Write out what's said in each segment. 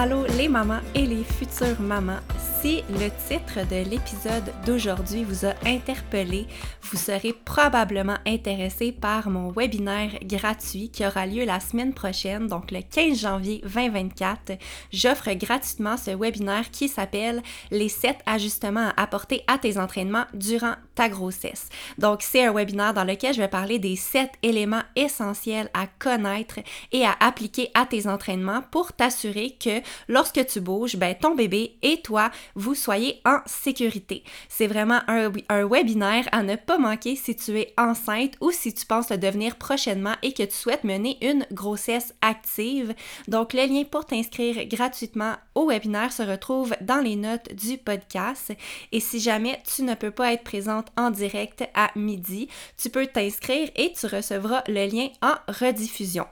Allô les mamans et les futures mamans. Si le titre de l'épisode d'aujourd'hui vous a interpellé, vous serez probablement intéressé par mon webinaire gratuit qui aura lieu la semaine prochaine, donc le 15 janvier 2024. J'offre gratuitement ce webinaire qui s'appelle Les 7 ajustements à apporter à tes entraînements durant ta grossesse. Donc c'est un webinaire dans lequel je vais parler des 7 éléments essentiels à connaître et à appliquer à tes entraînements pour t'assurer que lorsque tu bouges, ben, ton bébé et toi vous soyez en sécurité. C'est vraiment un, webinaire à ne pas manquer si tu es enceinte ou si tu penses le devenir prochainement et que tu souhaites mener une grossesse active. Donc le lien pour t'inscrire gratuitement au webinaire se retrouve dans les notes du podcast. Et si jamais tu ne peux pas être présente en direct à midi, tu peux t'inscrire et tu recevras le lien en rediffusion.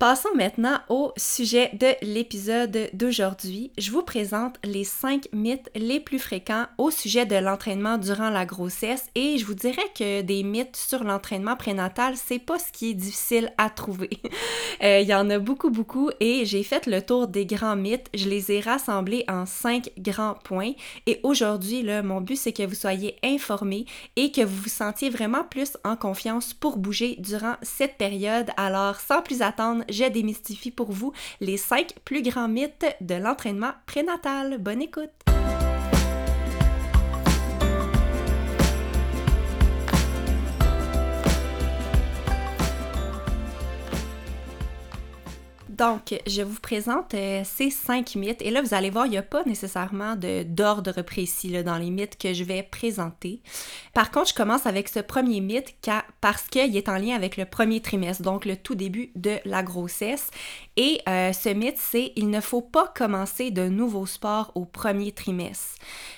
Passons maintenant au sujet de l'épisode d'aujourd'hui. Je vous présente les 5 mythes les plus fréquents au sujet de l'entraînement durant la grossesse et je vous dirais que des mythes sur l'entraînement prénatal, c'est pas ce qui est difficile à trouver. euh, Il y en a beaucoup, beaucoup et j'ai fait le tour des grands mythes. Je les ai rassemblés en 5 grands points et aujourd'hui, mon but, c'est que vous soyez informés et que vous vous sentiez vraiment plus en confiance pour bouger durant cette période. Alors, sans plus attendre, je démystifie pour vous les 5 plus grands mythes de l'entraînement prénatal. Bonne écoute! Donc, je vous présente euh, ces cinq mythes. Et là, vous allez voir, il n'y a pas nécessairement d'ordre précis dans les mythes que je vais présenter. Par contre, je commence avec ce premier mythe parce qu'il est en lien avec le premier trimestre, donc le tout début de la grossesse. Et euh, ce mythe, c'est il ne faut pas commencer de nouveaux sports au premier trimestre.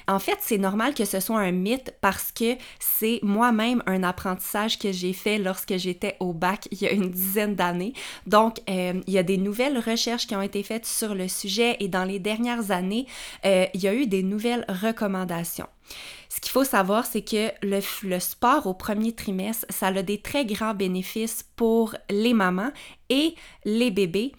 En fait, c'est normal que ce soit un mythe parce que c'est moi-même un apprentissage que j'ai fait lorsque j'étais au bac il y a une dizaine d'années. Donc, euh, il y a des nouvelles recherches qui ont été faites sur le sujet et dans les dernières années, euh, il y a eu des nouvelles recommandations. Ce qu'il faut savoir, c'est que le, le, sport au premier trimestre, ça a des très grands bénéfices pour les mamans et les bébés.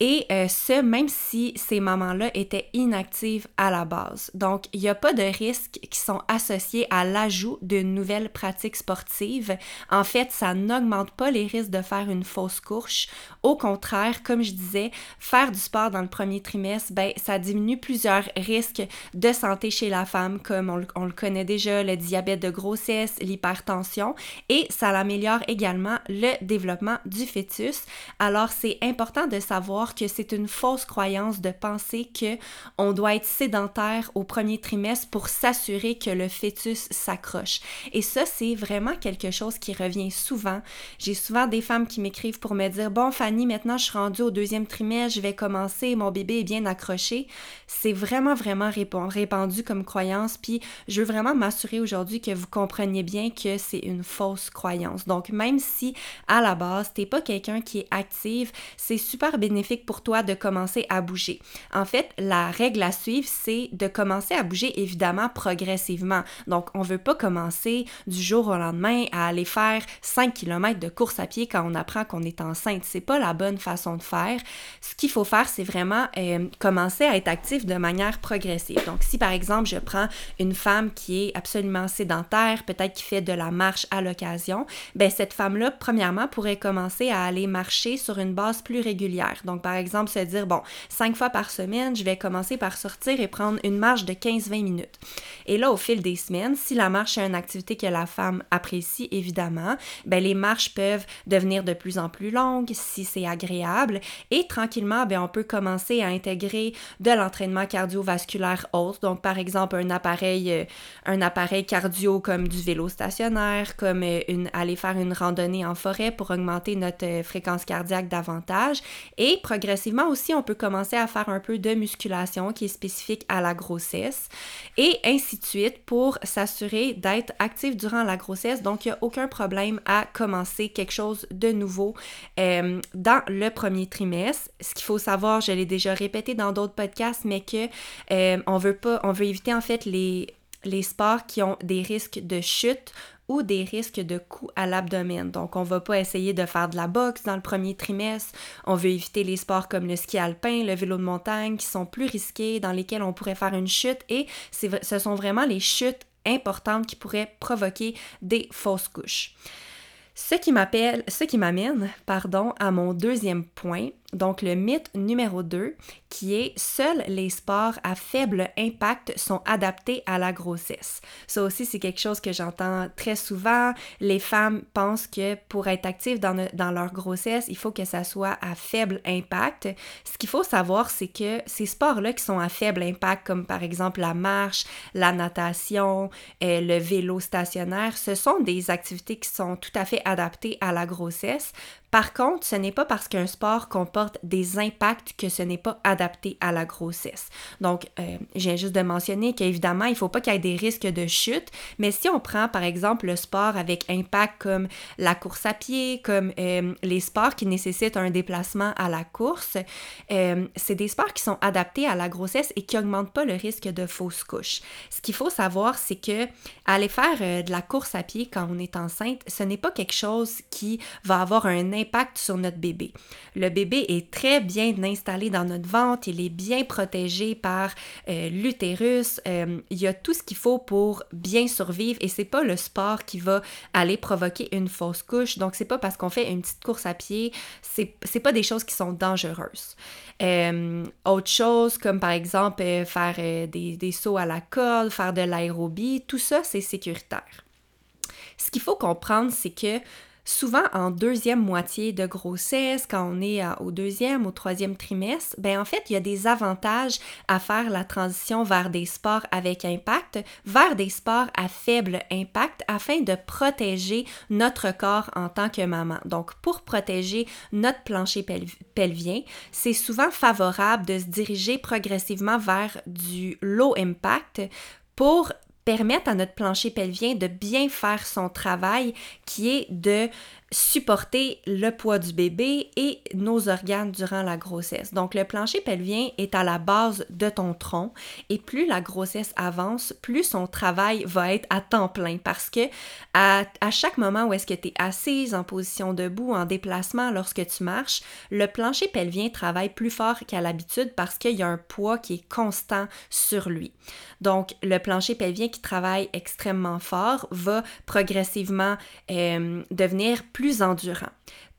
Et euh, ce, même si ces mamans-là étaient inactives à la base. Donc, il n'y a pas de risques qui sont associés à l'ajout d'une nouvelle pratique sportive. En fait, ça n'augmente pas les risques de faire une fausse couche. Au contraire, comme je disais, faire du sport dans le premier trimestre, ben, ça diminue plusieurs risques de santé chez la femme, comme on, le connaît déjà, le diabète de grossesse, l'hypertension, et ça améliore également le développement du fœtus. Alors, c'est important de savoir que c'est une fausse croyance de penser que on doit être sédentaire au premier trimestre pour s'assurer que le fœtus s'accroche. Et ça, c'est vraiment quelque chose qui revient souvent. J'ai souvent des femmes qui m'écrivent pour me dire Bon, Fanny, maintenant je suis rendue au deuxième trimestre, je vais commencer, mon bébé est bien accroché. C'est vraiment, vraiment répandu comme croyance. Puis je veux vraiment m'assurer aujourd'hui que vous compreniez bien que c'est une fausse croyance. Donc, même si à la base, t'es pas quelqu'un qui est active, c'est super bénéfique pour toi de commencer à bouger. En fait, la règle à suivre, c'est de commencer à bouger évidemment progressivement. Donc, on veut pas commencer du jour au lendemain à aller faire 5 km de course à pied quand on apprend qu'on est enceinte. C'est pas la bonne façon de faire. Ce qu'il faut faire, c'est vraiment euh, commencer à être actif de manière progressive. Donc, si par exemple, je prends une femme qui est absolument sédentaire, peut-être qui fait de la marche à l'occasion, ben cette femme-là, premièrement, pourrait commencer à aller marcher sur une base plus régulière. Donc, par exemple, se dire, bon, cinq fois par semaine, je vais commencer par sortir et prendre une marche de 15-20 minutes. Et là, au fil des semaines, si la marche est une activité que la femme apprécie, évidemment, ben les marches peuvent devenir de plus en plus longues si c'est agréable et tranquillement, ben on peut commencer à intégrer de l'entraînement cardiovasculaire autre. Donc, par exemple, un appareil, euh, cardio comme du vélo stationnaire, comme euh, une, aller faire une randonnée en forêt pour augmenter notre euh, fréquence cardiaque davantage. Progressivement aussi, on peut commencer à faire un peu de musculation qui est spécifique à la grossesse et ainsi de suite pour s'assurer d'être actif durant la grossesse. Donc, il n'y a aucun problème à commencer quelque chose de nouveau euh, dans le premier trimestre. Ce qu'il faut savoir, je l'ai déjà répété dans d'autres podcasts, mais que euh, on veut pas, on veut éviter en fait les les sports qui ont des risques de chute ou des risques de coups à l'abdomen. Donc, on va pas essayer de faire de la boxe dans le premier trimestre. On veut éviter les sports comme le ski alpin, le vélo de montagne, qui sont plus risqués, dans lesquels on pourrait faire une chute. Et ce sont vraiment les chutes importantes qui pourraient provoquer des fausses couches. Ce qui m'appelle, ce qui m'amène, à mon deuxième point, donc le mythe numéro 2, qui est seuls les sports à faible impact sont adaptés à la grossesse. Ça aussi, c'est quelque chose que j'entends très souvent. Les femmes pensent que pour être actives dans, leur grossesse, il faut que ça soit à faible impact. Ce qu'il faut savoir, c'est que ces sports-là qui sont à faible impact, comme par exemple la marche, la natation, euh, le vélo stationnaire, ce sont des activités qui sont tout à fait adaptées à la grossesse par contre, ce n'est pas parce qu'un sport comporte des impacts que ce n'est pas adapté à la grossesse. Donc, euh, j'ai juste de mentionner qu'évidemment, il ne faut pas qu'il y ait des risques de chute, mais si on prend par exemple le sport avec impact comme la course à pied, comme euh, les sports qui nécessitent un déplacement à la course, euh, c'est des sports qui sont adaptés à la grossesse et qui n'augmentent pas le risque de fausse couche. Ce qu'il faut savoir, c'est que aller faire de la course à pied quand on est enceinte, ce n'est pas quelque chose qui va avoir un impact impact sur notre bébé. Le bébé est très bien installé dans notre ventre, il est bien protégé par euh, l'utérus, euh, il y a tout ce qu'il faut pour bien survivre et c'est pas le sport qui va aller provoquer une fausse couche. Donc c'est pas parce qu'on fait une petite course à pied, c'est pas des choses qui sont dangereuses. Euh, autre chose comme par exemple faire des, sauts à la corde, faire de l'aérobie, tout ça c'est sécuritaire. Ce qu'il faut comprendre, c'est que souvent en deuxième moitié de grossesse, quand on est au deuxième ou troisième trimestre, ben en fait, il y a des avantages à faire la transition vers des sports avec impact, vers des sports à faible impact afin de protéger notre corps en tant que maman. Donc, pour protéger notre plancher pelvien, c'est souvent favorable de se diriger progressivement vers du low impact pour permettre à notre plancher pelvien de bien faire son travail qui est de supporter le poids du bébé et nos organes durant la grossesse. Donc le plancher pelvien est à la base de ton tronc et plus la grossesse avance, plus son travail va être à temps plein parce que à, chaque moment où est-ce que tu es assise en position debout, en déplacement lorsque tu marches, le plancher pelvien travaille plus fort qu'à l'habitude parce qu'il y a un poids qui est constant sur lui. Donc le plancher pelvien qui travaille extrêmement fort va progressivement euh, devenir plus plus endurant.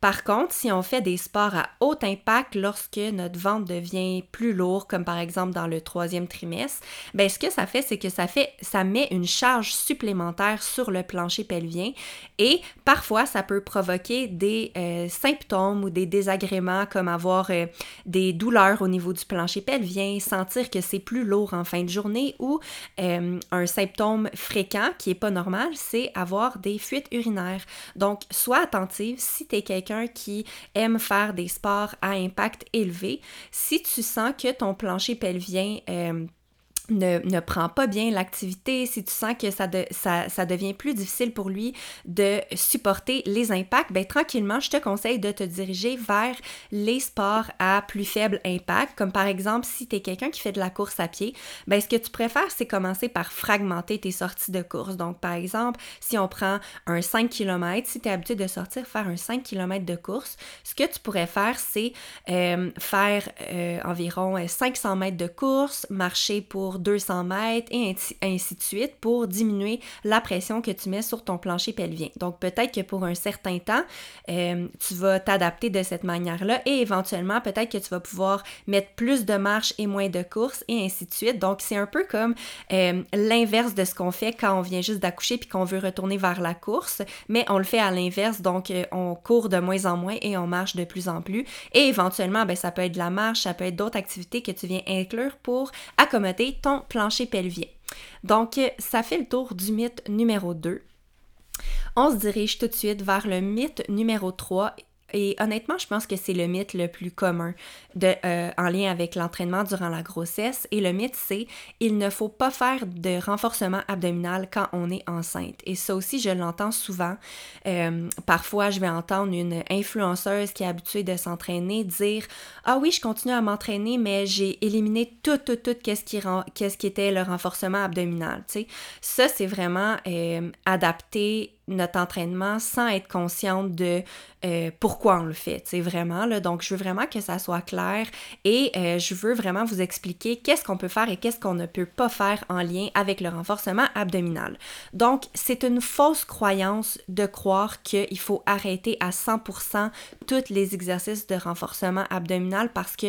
Par contre, si on fait des sports à haut impact lorsque notre ventre devient plus lourd, comme par exemple dans le troisième trimestre, ben ce que ça fait, c'est que ça fait, ça met une charge supplémentaire sur le plancher pelvien et parfois ça peut provoquer des euh, symptômes ou des désagréments comme avoir euh, des douleurs au niveau du plancher pelvien, sentir que c'est plus lourd en fin de journée ou euh, un symptôme fréquent qui est pas normal, c'est avoir des fuites urinaires. Donc, sois attentive si tu es quelqu'un qui aime faire des sports à impact élevé, si tu sens que ton plancher pelvien euh, ne, ne, prend pas bien l'activité, si tu sens que ça, de, ça, ça, devient plus difficile pour lui de supporter les impacts, ben tranquillement, je te conseille de te diriger vers les sports à plus faible impact, comme par exemple si tu es quelqu'un qui fait de la course à pied, ben ce que tu préfères, c'est commencer par fragmenter tes sorties de course. Donc par exemple, si on prend un 5 km, si tu es habitué de sortir faire un 5 km de course, ce que tu pourrais faire, c'est euh, faire euh, environ 500 mètres de course, marcher pour 200 mètres et ainsi de suite pour diminuer la pression que tu mets sur ton plancher pelvien. Donc peut-être que pour un certain temps, euh, tu vas t'adapter de cette manière-là et éventuellement peut-être que tu vas pouvoir mettre plus de marches et moins de courses et ainsi de suite. Donc c'est un peu comme euh, l'inverse de ce qu'on fait quand on vient juste d'accoucher puis qu'on veut retourner vers la course, mais on le fait à l'inverse, donc euh, on court de moins en moins et on marche de plus en plus. Et éventuellement, ben, ça peut être de la marche, ça peut être d'autres activités que tu viens inclure pour accommoder plancher pelvien. Donc, ça fait le tour du mythe numéro 2. On se dirige tout de suite vers le mythe numéro 3 et honnêtement, je pense que c'est le mythe le plus commun de, euh, en lien avec l'entraînement durant la grossesse. Et le mythe, c'est il ne faut pas faire de renforcement abdominal quand on est enceinte. Et ça aussi, je l'entends souvent. Euh, parfois, je vais entendre une influenceuse qui est habituée de s'entraîner dire Ah oui, je continue à m'entraîner, mais j'ai éliminé tout, tout, tout, qu'est-ce qui, qui était le renforcement abdominal. sais. Ça, c'est vraiment euh, adapté notre entraînement sans être consciente de euh, pourquoi on le fait, sais, vraiment. Là. Donc, je veux vraiment que ça soit clair et euh, je veux vraiment vous expliquer qu'est-ce qu'on peut faire et qu'est-ce qu'on ne peut pas faire en lien avec le renforcement abdominal. Donc, c'est une fausse croyance de croire qu'il faut arrêter à 100% tous les exercices de renforcement abdominal parce que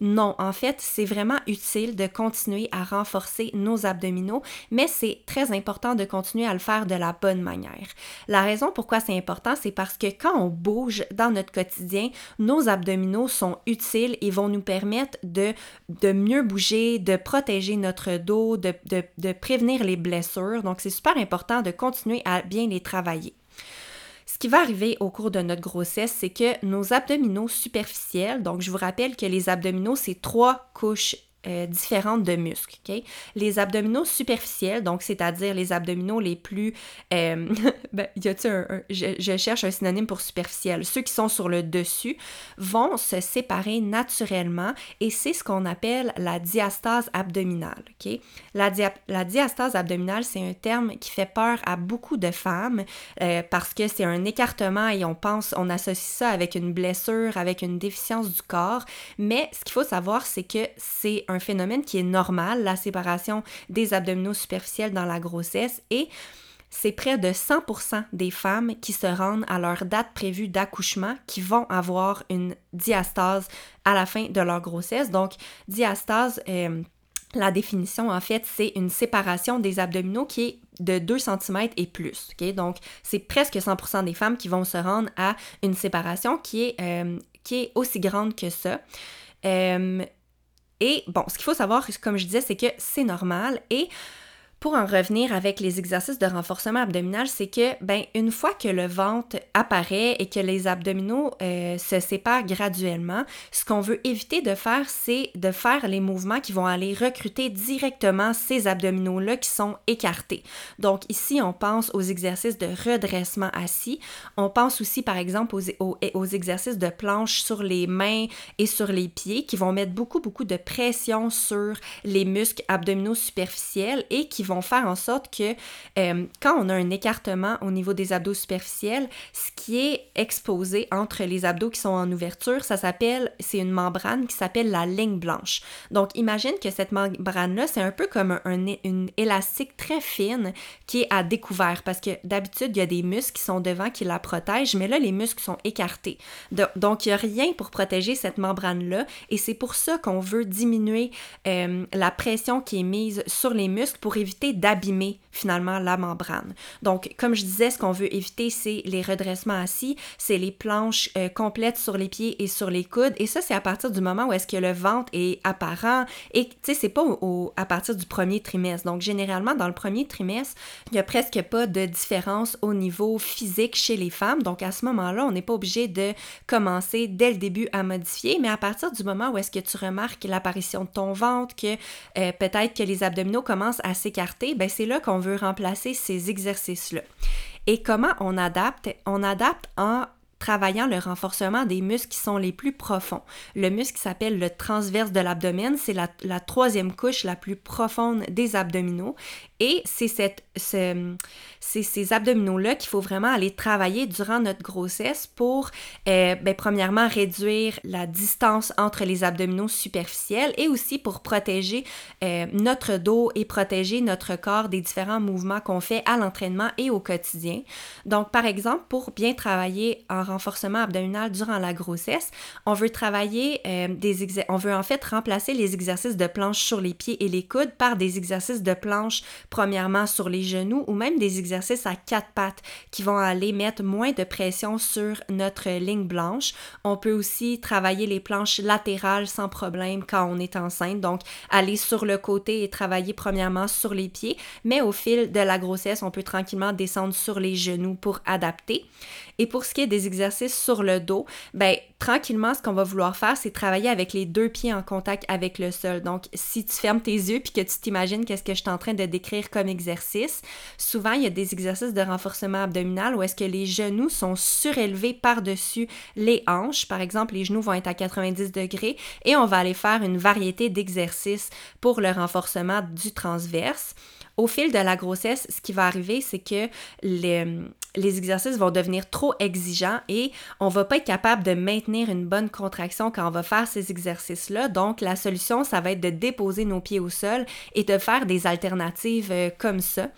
non, en fait, c'est vraiment utile de continuer à renforcer nos abdominaux, mais c'est très important de continuer à le faire de la bonne manière. La raison pourquoi c'est important, c'est parce que quand on bouge dans notre quotidien, nos abdominaux sont utiles et vont nous permettre de, mieux bouger, de protéger notre dos, de, de, de prévenir les blessures. Donc, c'est super important de continuer à bien les travailler. Ce qui va arriver au cours de notre grossesse, c'est que nos abdominaux superficiels, donc je vous rappelle que les abdominaux, c'est trois couches euh, différentes de muscles. Les abdominaux superficiels, donc c'est-à-dire les abdominaux les plus... Euh, ben, y a un, je, cherche un synonyme pour superficiel. Ceux qui sont sur le dessus vont se séparer naturellement et c'est ce qu'on appelle la diastase abdominale. La, la diastase abdominale, c'est un terme qui fait peur à beaucoup de femmes euh, parce que c'est un écartement et on pense, on associe ça avec une blessure, avec une déficience du corps. Mais ce qu'il faut savoir, c'est que c'est un phénomène qui est normal, la séparation des abdominaux superficiels dans la grossesse et c'est près de 100% des femmes qui se rendent à leur date prévue d'accouchement qui vont avoir une diastase à la fin de leur grossesse. Donc, diastase, euh, la définition, en fait, c'est une séparation des abdominaux qui est de 2 cm et plus. Donc, c'est presque 100% des femmes qui vont se rendre à une séparation qui est, euh, qui est aussi grande que ça. Euh, et bon, ce qu'il faut savoir, comme je disais, c'est que c'est normal et pour en revenir avec les exercices de renforcement abdominal, c'est que, ben, une fois que le ventre apparaît et que les abdominaux euh, se séparent graduellement, ce qu'on veut éviter de faire, c'est de faire les mouvements qui vont aller recruter directement ces abdominaux-là qui sont écartés. Donc, ici, on pense aux exercices de redressement assis. On pense aussi, par exemple, aux, aux exercices de planche sur les mains et sur les pieds qui vont mettre beaucoup, beaucoup de pression sur les muscles abdominaux superficiels et qui vont faire en sorte que euh, quand on a un écartement au niveau des abdos superficiels, ce qui est exposé entre les abdos qui sont en ouverture, ça s'appelle, c'est une membrane qui s'appelle la ligne blanche. Donc imagine que cette membrane-là, c'est un peu comme un, une élastique très fine qui est à découvert parce que d'habitude, il y a des muscles qui sont devant qui la protègent, mais là, les muscles sont écartés. donc, il n'y a rien pour protéger cette membrane-là et c'est pour ça qu'on veut diminuer euh, la pression qui est mise sur les muscles pour éviter d'abîmer finalement la membrane. Donc, comme je disais, ce qu'on veut éviter, c'est les redressements assis, c'est les planches euh, complètes sur les pieds et sur les coudes. Et ça, c'est à partir du moment où est-ce que le ventre est apparent. Et tu sais, c'est pas à partir du premier trimestre. Donc, généralement, dans le premier trimestre, il n'y a presque pas de différence au niveau physique chez les femmes. Donc, à ce moment-là, on n'est pas obligé de commencer dès le début à modifier. Mais à partir du moment où est-ce que tu remarques l'apparition de ton ventre, que euh, peut-être que les abdominaux commencent à s'écarter, ben c'est là qu'on veut remplacer ces exercices-là. Et comment on adapte? On adapte en travaillant le renforcement des muscles qui sont les plus profonds. Le muscle qui s'appelle le transverse de l'abdomen, c'est la, troisième couche la plus profonde des abdominaux et c'est ces abdominaux-là qu'il faut vraiment aller travailler durant notre grossesse pour, euh, ben, premièrement, réduire la distance entre les abdominaux superficiels et aussi pour protéger euh, notre dos et protéger notre corps des différents mouvements qu'on fait à l'entraînement et au quotidien. Donc, par exemple, pour bien travailler en renforcement abdominal durant la grossesse, on veut travailler euh, des on veut en fait remplacer les exercices de planche sur les pieds et les coudes par des exercices de planche premièrement sur les genoux ou même des exercices à quatre pattes qui vont aller mettre moins de pression sur notre ligne blanche. On peut aussi travailler les planches latérales sans problème quand on est enceinte, donc aller sur le côté et travailler premièrement sur les pieds, mais au fil de la grossesse, on peut tranquillement descendre sur les genoux pour adapter. Et pour ce qui est des exercices sur le dos, ben tranquillement, ce qu'on va vouloir faire, c'est travailler avec les deux pieds en contact avec le sol. Donc, si tu fermes tes yeux puis que tu t'imagines qu'est-ce que je suis en train de décrire comme exercice, souvent il y a des exercices de renforcement abdominal où est-ce que les genoux sont surélevés par-dessus les hanches. Par exemple, les genoux vont être à 90 degrés et on va aller faire une variété d'exercices pour le renforcement du transverse. Au fil de la grossesse, ce qui va arriver, c'est que les, exercices vont devenir trop exigeants et on va pas être capable de maintenir une bonne contraction quand on va faire ces exercices-là. Donc, la solution, ça va être de déposer nos pieds au sol et de faire des alternatives euh, comme ça.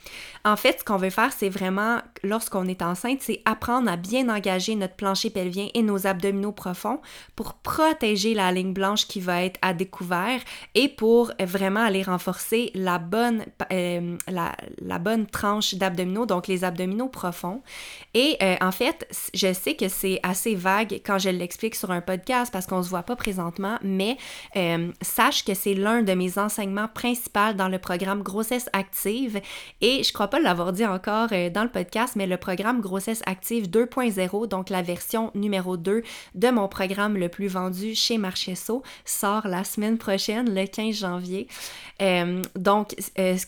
En fait, ce qu'on veut faire, c'est vraiment, lorsqu'on est enceinte, c'est apprendre à bien engager notre plancher pelvien et nos abdominaux profonds pour protéger la ligne blanche qui va être à découvert et pour vraiment aller renforcer la bonne, euh, la, la bonne tranche d'abdominaux, donc les abdominaux profonds. Et euh, en fait, je sais que c'est assez vague quand je l'explique sur un podcast parce qu'on se voit pas présentement, mais euh, sache que c'est l'un de mes enseignements principaux dans le programme Grossesse Active. Et je crois pas l'avoir dit encore euh, dans le podcast, mais le programme Grossesse Active 2.0, donc la version numéro 2 de mon programme le plus vendu chez Marchesso, sort la semaine prochaine, le 15 janvier. donc,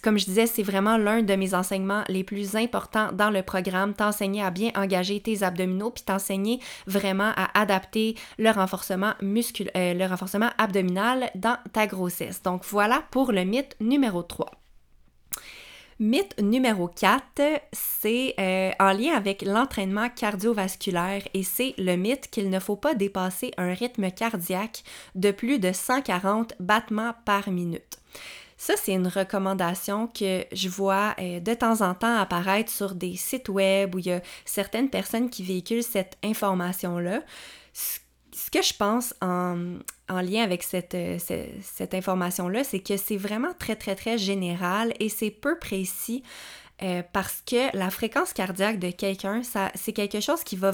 comme je disais, c'est vraiment l'un de mes enseignements les plus importants dans le programme, t'enseigner à bien engager tes abdominaux, puis t'enseigner vraiment à adapter le renforcement muscul euh, le renforcement abdominal dans ta grossesse. Donc voilà pour le mythe numéro 3. Mythe numéro 4, c'est euh, en lien avec l'entraînement cardiovasculaire et c'est le mythe qu'il ne faut pas dépasser un rythme cardiaque de plus de 140 battements par minute. Ça, c'est une recommandation que je vois euh, de temps en temps apparaître sur des sites web où il y a certaines personnes qui véhiculent cette information-là. Ce que je pense en, lien avec cette, euh, cette, information-là, c'est que c'est vraiment très, très, très général et c'est peu précis euh, parce que la fréquence cardiaque de quelqu'un, c'est quelque chose qui va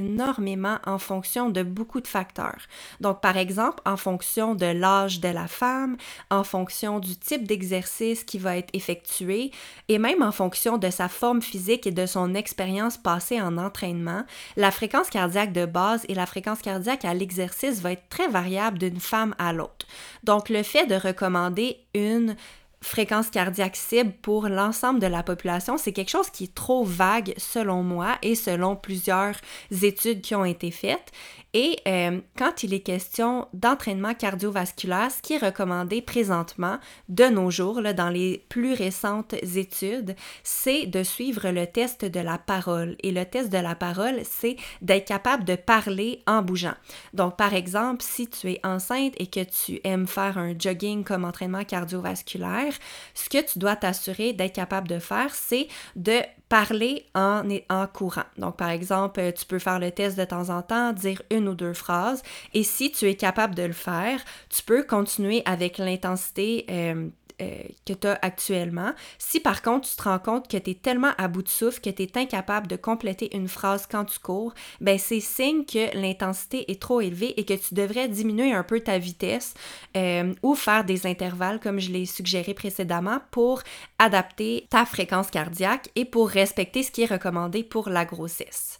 énormément en fonction de beaucoup de facteurs. Donc, par exemple, en fonction de l'âge de la femme, en fonction du type d'exercice qui va être effectué et même en fonction de sa forme physique et de son expérience passée en entraînement, la fréquence cardiaque de base et la fréquence cardiaque à l'exercice va être très variable d'une femme à l'autre. Donc, le fait de recommander une fréquence cardiaque cible pour l'ensemble de la population, c'est quelque chose qui est trop vague selon moi et selon plusieurs études qui ont été faites. Et euh, quand il est question d'entraînement cardiovasculaire, ce qui est recommandé présentement de nos jours, dans les plus récentes études, c'est de suivre le test de la parole. Et le test de la parole, c'est d'être capable de parler en bougeant. Donc, par exemple, si tu es enceinte et que tu aimes faire un jogging comme entraînement cardiovasculaire, ce que tu dois t'assurer d'être capable de faire, c'est de parler en, en courant. Donc, par exemple, tu peux faire le test de temps en temps, dire une ou deux phrases, et si tu es capable de le faire, tu peux continuer avec l'intensité. Euh, euh, que tu as actuellement. Si par contre tu te rends compte que tu es tellement à bout de souffle que tu es incapable de compléter une phrase quand tu cours, ben c'est signe que l'intensité est trop élevée et que tu devrais diminuer un peu ta vitesse euh, ou faire des intervalles comme je l'ai suggéré précédemment pour adapter ta fréquence cardiaque et pour respecter ce qui est recommandé pour la grossesse.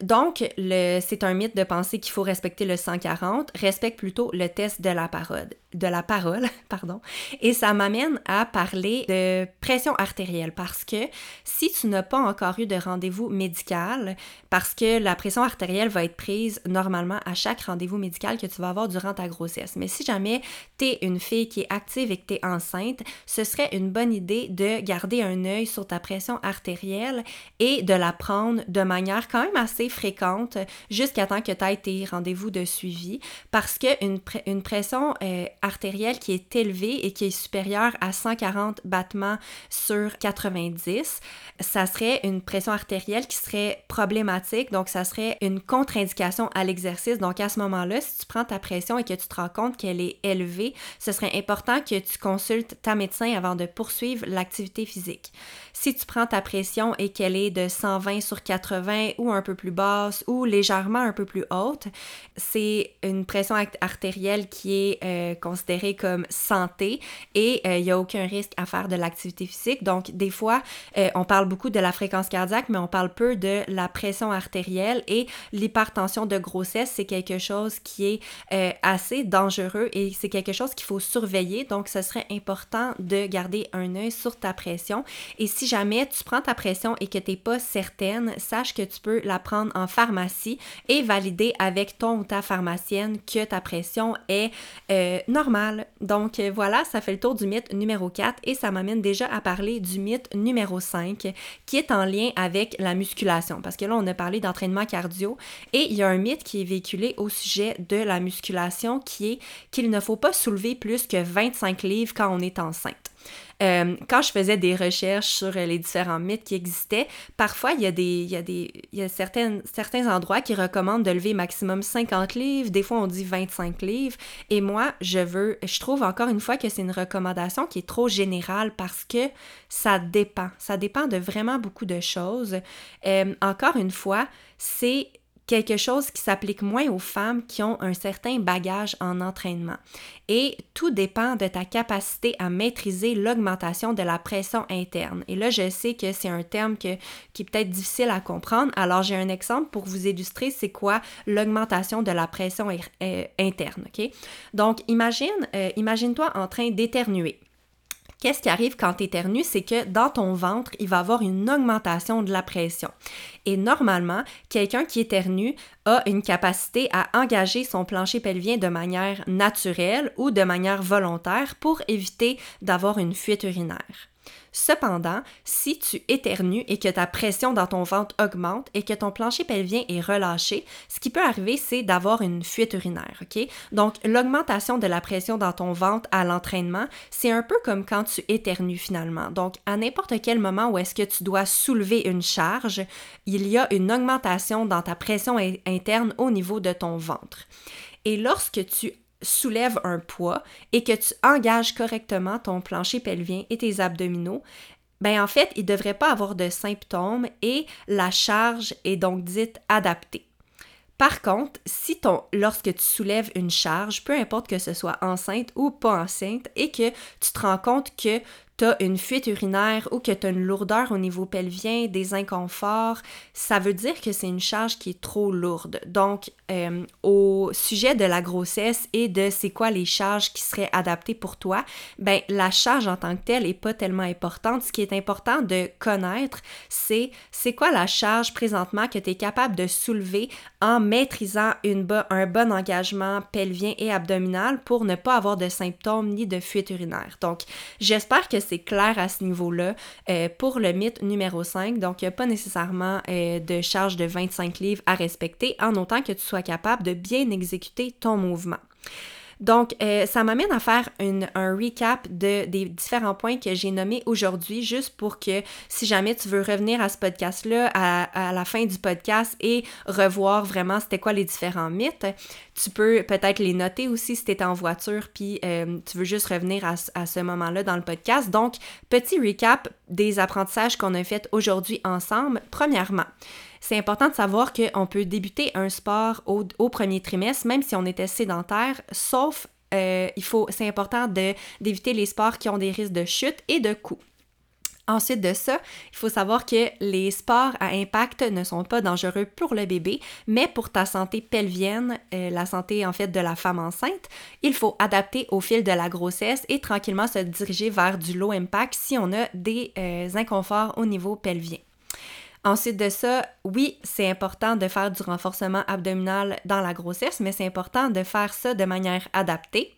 Donc, c'est un mythe de penser qu'il faut respecter le 140, respecte plutôt le test de la parole de la parole, pardon, et ça m'amène à parler de pression artérielle parce que si tu n'as pas encore eu de rendez-vous médical, parce que la pression artérielle va être prise normalement à chaque rendez-vous médical que tu vas avoir durant ta grossesse. Mais si jamais tu es une fille qui est active et que tu es enceinte, ce serait une bonne idée de garder un œil sur ta pression artérielle et de la prendre de manière quand même assez fréquente jusqu'à temps que tu aies tes rendez-vous de suivi parce qu'une une pression euh, artérielle qui est élevée et qui est supérieure à 140 battements sur 90, ça serait une pression artérielle qui serait problématique, donc ça serait une contre-indication à l'exercice. Donc à ce moment-là, si tu prends ta pression et que tu te rends compte qu'elle est élevée, ce serait important que tu consultes ta médecin avant de poursuivre l'activité physique. Si tu prends ta pression et qu'elle est de 120 sur 80 ou un peu plus basse ou légèrement un peu plus haute, c'est une pression artérielle qui est euh, considérée comme santé et il euh, n'y a aucun risque à faire de l'activité physique. Donc, des fois, euh, on parle beaucoup de la fréquence cardiaque, mais on parle peu de la pression artérielle et l'hypertension de grossesse, c'est quelque chose qui est assez dangereux et c'est quelque chose qu'il faut surveiller. Donc, ce serait important de garder un œil sur ta pression. Et si jamais tu prends ta pression et que tu n'es pas certaine, sache que tu peux la prendre en pharmacie et valider avec ton ou ta pharmacienne que ta pression est euh, normale. Donc euh, voilà, ça fait le tour du mythe numéro 4 et ça m'amène déjà à parler du mythe numéro 5 qui est en lien avec la musculation. Parce que là, on a parlé d'entraînement cardio et il y a un mythe qui est véhiculé au sujet de la musculation qui est qu'il ne faut pas soulever plus que 25 livres quand on est enceinte. Euh, quand je faisais des recherches sur les différents mythes qui existaient, parfois il y a des, il y a des, il y a certains endroits qui recommandent de lever maximum 50 livres, des fois on dit 25 livres, et moi je veux, je trouve encore une fois que c'est une recommandation qui est trop générale parce que ça dépend, ça dépend de vraiment beaucoup de choses. Euh, encore une fois, c'est quelque chose qui s'applique moins aux femmes qui ont un certain bagage en entraînement. Et tout dépend de ta capacité à maîtriser l'augmentation de la pression interne. Et là, je sais que c'est un terme qui est peut-être difficile à comprendre. Alors, j'ai un exemple pour vous illustrer c'est quoi l'augmentation de la pression euh, interne. OK? Donc, imagine, euh, imagine-toi en train d'éternuer. Qu'est-ce qui arrive quand tu éternues? C'est que dans ton ventre, il va y avoir une augmentation de la pression. Et normalement, quelqu'un qui éternue a une capacité à engager son plancher pelvien de manière naturelle ou de manière volontaire pour éviter d'avoir une fuite urinaire. Cependant, si tu éternues et que ta pression dans ton ventre augmente et que ton plancher pelvien est relâché, ce qui peut arriver, c'est d'avoir une fuite urinaire? Donc, l'augmentation de la pression dans ton ventre à l'entraînement, c'est un peu comme quand tu éternues finalement. Donc, à n'importe quel moment où est-ce que tu dois soulever une charge, il y a une augmentation dans ta pression interne au niveau de ton ventre. Et lorsque tu soulèves un poids et que tu engages correctement ton plancher pelvien et tes abdominaux, ben en fait, il ne devrait pas avoir de symptômes et la charge est donc dite adaptée. Par contre, si ton, lorsque tu soulèves une charge, peu importe que ce soit enceinte ou pas enceinte, et que tu te rends compte que tu as une fuite urinaire ou que tu as une lourdeur au niveau pelvien, des inconforts, ça veut dire que c'est une charge qui est trop lourde. Donc, euh, au sujet de la grossesse et de c'est quoi les charges qui seraient adaptées pour toi, ben la charge en tant que telle est pas tellement importante. Ce qui est important de connaître, c'est c'est quoi la charge présentement que tu es capable de soulever en maîtrisant une un bon engagement pelvien et abdominal pour ne pas avoir de symptômes ni de fuite urinaire. Donc, j'espère que c'est clair à ce niveau-là euh, pour le mythe numéro 5. Donc, il n'y a pas nécessairement euh, de charge de 25 livres à respecter en autant que tu sois capable de bien exécuter ton mouvement. Donc, euh, ça m'amène à faire un recap de, des différents points que j'ai nommés aujourd'hui, juste pour que si jamais tu veux revenir à ce podcast-là à, la fin du podcast et revoir vraiment c'était quoi les différents mythes, tu peux peut-être les noter aussi si tu es en voiture puis euh, tu veux juste revenir à, à ce moment-là dans le podcast. Donc, petit recap des apprentissages qu'on a fait aujourd'hui ensemble. Premièrement, c'est important de savoir qu'on peut débuter un sport au, premier trimestre, même si on était sédentaire, sauf euh, il faut, c'est important d'éviter les sports qui ont des risques de chute et de coups. Ensuite de ça, il faut savoir que les sports à impact ne sont pas dangereux pour le bébé, mais pour ta santé pelvienne, euh, la santé en fait de la femme enceinte, il faut adapter au fil de la grossesse et tranquillement se diriger vers du low impact si on a des euh, inconforts au niveau pelvien. Ensuite de ça, oui, c'est important de faire du renforcement abdominal dans la grossesse, mais c'est important de faire ça de manière adaptée.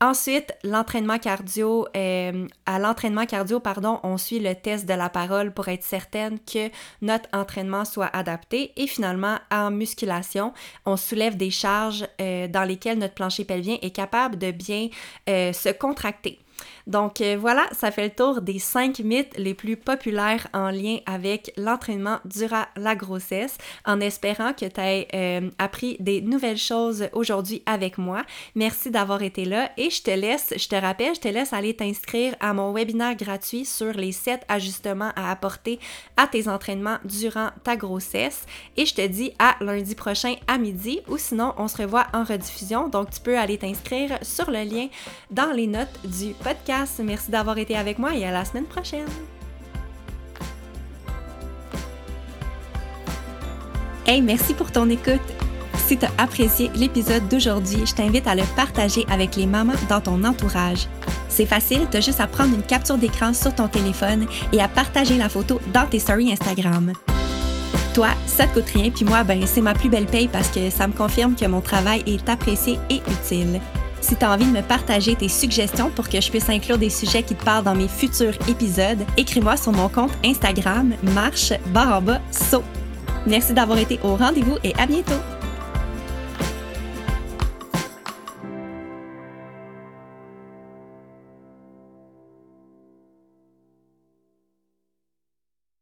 Ensuite, l'entraînement cardio, euh, à l'entraînement cardio, pardon, on suit le test de la parole pour être certaine que notre entraînement soit adapté. Et finalement, en musculation, on soulève des charges euh, dans lesquelles notre plancher pelvien est capable de bien euh, se contracter. Donc euh, voilà, ça fait le tour des cinq mythes les plus populaires en lien avec l'entraînement durant la grossesse, en espérant que tu aies euh, appris des nouvelles choses aujourd'hui avec moi. Merci d'avoir été là et je te laisse, je te rappelle, je te laisse aller t'inscrire à mon webinaire gratuit sur les sept ajustements à apporter à tes entraînements durant ta grossesse et je te dis à lundi prochain à midi ou sinon on se revoit en rediffusion. Donc tu peux aller t'inscrire sur le lien dans les notes du Merci d'avoir été avec moi et à la semaine prochaine. Hey, merci pour ton écoute. Si tu as apprécié l'épisode d'aujourd'hui, je t'invite à le partager avec les mamans dans ton entourage. C'est facile, tu as juste à prendre une capture d'écran sur ton téléphone et à partager la photo dans tes stories Instagram. Toi, ça te coûte rien, puis moi, ben, c'est ma plus belle paye parce que ça me confirme que mon travail est apprécié et utile. Si tu as envie de me partager tes suggestions pour que je puisse inclure des sujets qui te parlent dans mes futurs épisodes, écris-moi sur mon compte Instagram marche barre en bas saut. Merci d'avoir été au rendez-vous et à bientôt!